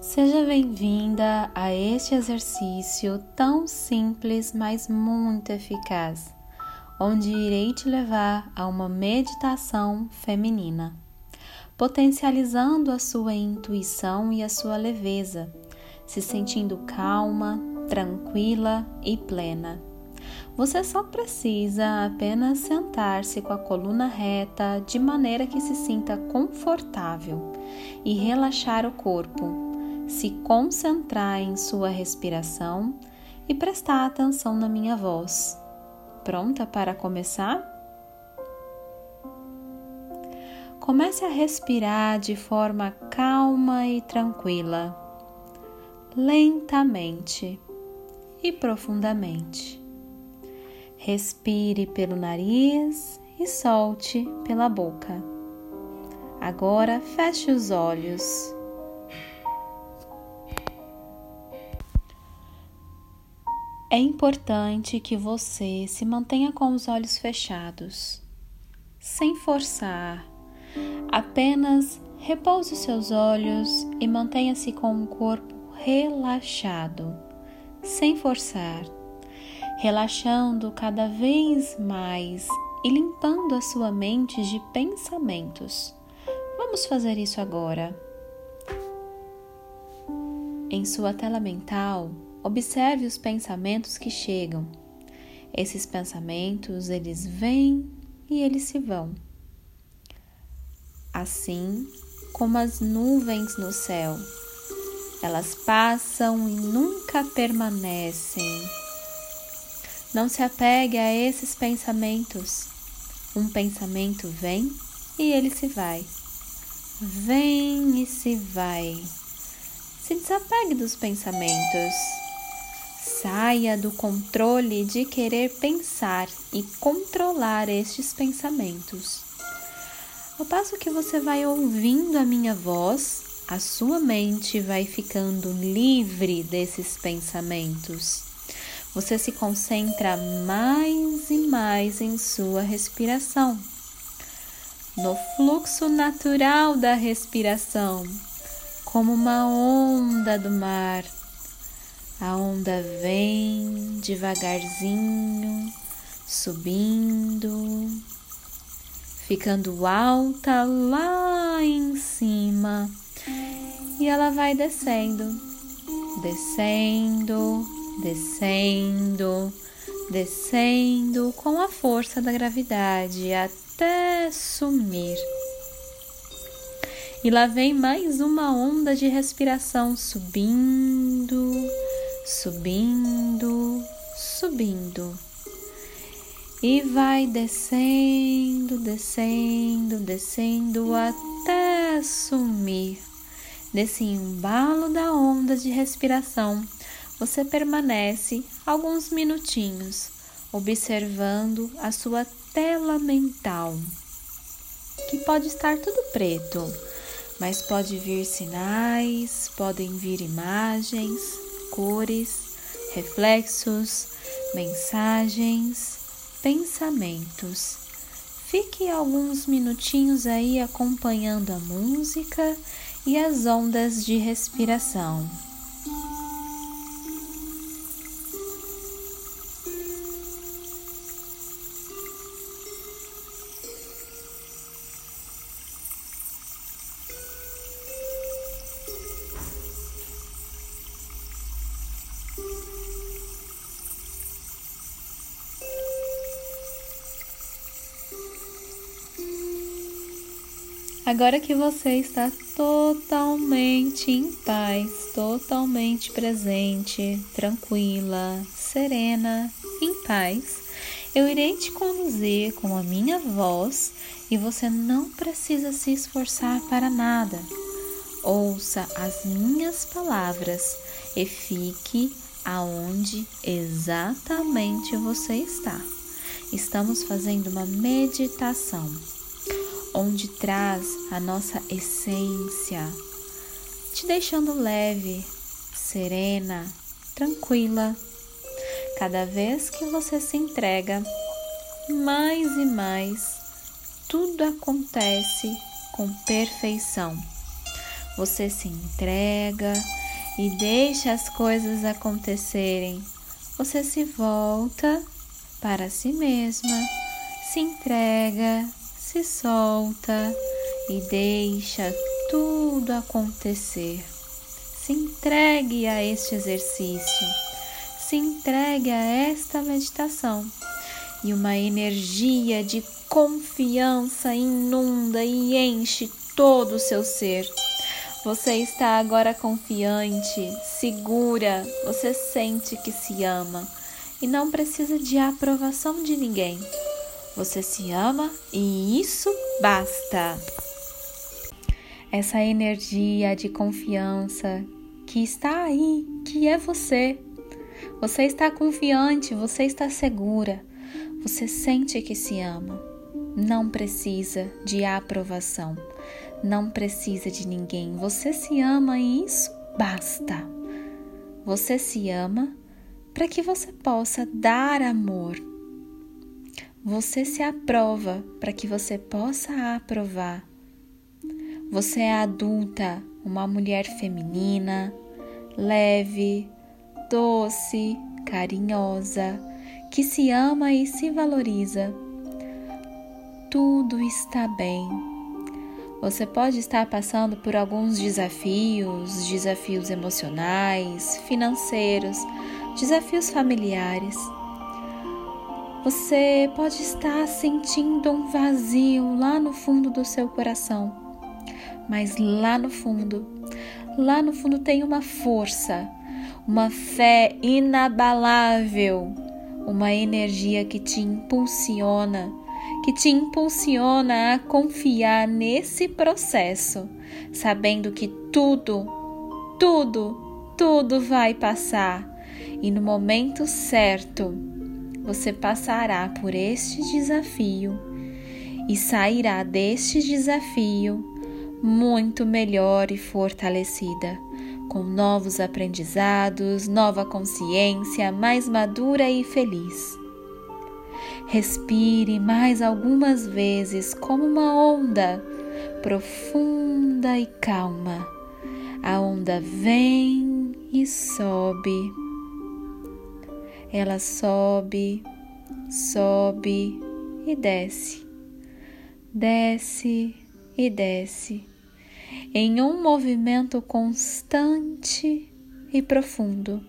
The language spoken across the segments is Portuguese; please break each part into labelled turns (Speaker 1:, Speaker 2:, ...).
Speaker 1: Seja bem-vinda a este exercício tão simples, mas muito eficaz, onde irei te levar a uma meditação feminina, potencializando a sua intuição e a sua leveza, se sentindo calma, tranquila e plena. Você só precisa apenas sentar-se com a coluna reta de maneira que se sinta confortável e relaxar o corpo se concentrar em sua respiração e prestar atenção na minha voz. Pronta para começar? Comece a respirar de forma calma e tranquila, lentamente e profundamente. Respire pelo nariz e solte pela boca. Agora feche os olhos É importante que você se mantenha com os olhos fechados, sem forçar. Apenas repouse seus olhos e mantenha-se com o corpo relaxado, sem forçar, relaxando cada vez mais e limpando a sua mente de pensamentos. Vamos fazer isso agora. Em sua tela mental, Observe os pensamentos que chegam. Esses pensamentos, eles vêm e eles se vão. Assim como as nuvens no céu, elas passam e nunca permanecem. Não se apegue a esses pensamentos. Um pensamento vem e ele se vai. Vem e se vai. Se desapegue dos pensamentos. Saia do controle de querer pensar e controlar estes pensamentos. Ao passo que você vai ouvindo a minha voz, a sua mente vai ficando livre desses pensamentos. Você se concentra mais e mais em sua respiração, no fluxo natural da respiração, como uma onda do mar a onda vem devagarzinho, subindo, ficando alta lá em cima e ela vai descendo, descendo, descendo, descendo com a força da gravidade até sumir. E lá vem mais uma onda de respiração subindo subindo, subindo. E vai descendo, descendo, descendo até sumir. Nesse embalo da onda de respiração, você permanece alguns minutinhos observando a sua tela mental, que pode estar tudo preto, mas pode vir sinais, podem vir imagens, cores, reflexos, mensagens, pensamentos. Fique alguns minutinhos aí acompanhando a música e as ondas de respiração. Agora que você está totalmente em paz, totalmente presente, tranquila, serena, em paz, eu irei te conduzir com a minha voz e você não precisa se esforçar para nada. Ouça as minhas palavras e fique aonde exatamente você está. Estamos fazendo uma meditação onde traz a nossa essência, te deixando leve, serena, tranquila. Cada vez que você se entrega, mais e mais, tudo acontece com perfeição. você se entrega e deixa as coisas acontecerem. Você se volta para si mesma, se entrega, se solta e deixa tudo acontecer. Se entregue a este exercício, se entregue a esta meditação e uma energia de confiança inunda e enche todo o seu ser. Você está agora confiante, segura, você sente que se ama e não precisa de aprovação de ninguém. Você se ama e isso basta. Essa energia de confiança que está aí, que é você. Você está confiante, você está segura, você sente que se ama. Não precisa de aprovação, não precisa de ninguém. Você se ama e isso basta. Você se ama para que você possa dar amor. Você se aprova para que você possa aprovar. Você é adulta, uma mulher feminina, leve, doce, carinhosa, que se ama e se valoriza. Tudo está bem. Você pode estar passando por alguns desafios, desafios emocionais, financeiros, desafios familiares. Você pode estar sentindo um vazio lá no fundo do seu coração, mas lá no fundo, lá no fundo tem uma força, uma fé inabalável, uma energia que te impulsiona, que te impulsiona a confiar nesse processo, sabendo que tudo, tudo, tudo vai passar. E no momento certo você passará por este desafio e sairá deste desafio muito melhor e fortalecida, com novos aprendizados, nova consciência, mais madura e feliz. Respire mais algumas vezes como uma onda profunda e calma. A onda vem e sobe ela sobe, sobe e desce, desce e desce, em um movimento constante e profundo.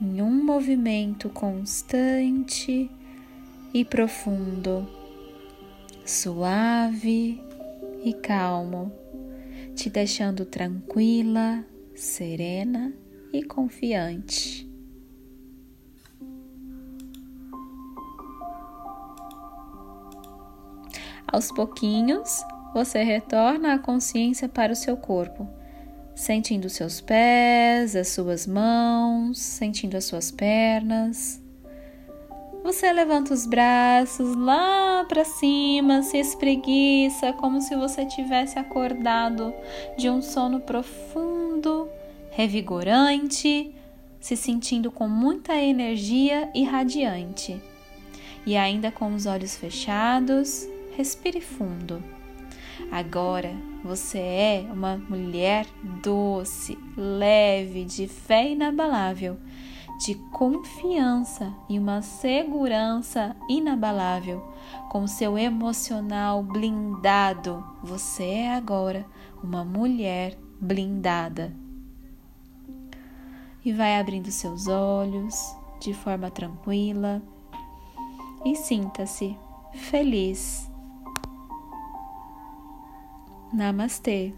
Speaker 1: Em um movimento constante e profundo, suave e calmo, te deixando tranquila, serena e confiante. Aos pouquinhos, você retorna a consciência para o seu corpo, sentindo seus pés, as suas mãos, sentindo as suas pernas. Você levanta os braços lá para cima, se espreguiça como se você tivesse acordado de um sono profundo, revigorante, se sentindo com muita energia e radiante. E ainda com os olhos fechados, respire fundo. Agora você é uma mulher doce, leve, de fé inabalável, de confiança e uma segurança inabalável, com seu emocional blindado. Você é agora uma mulher blindada. E vai abrindo seus olhos de forma tranquila e sinta-se feliz Namastê.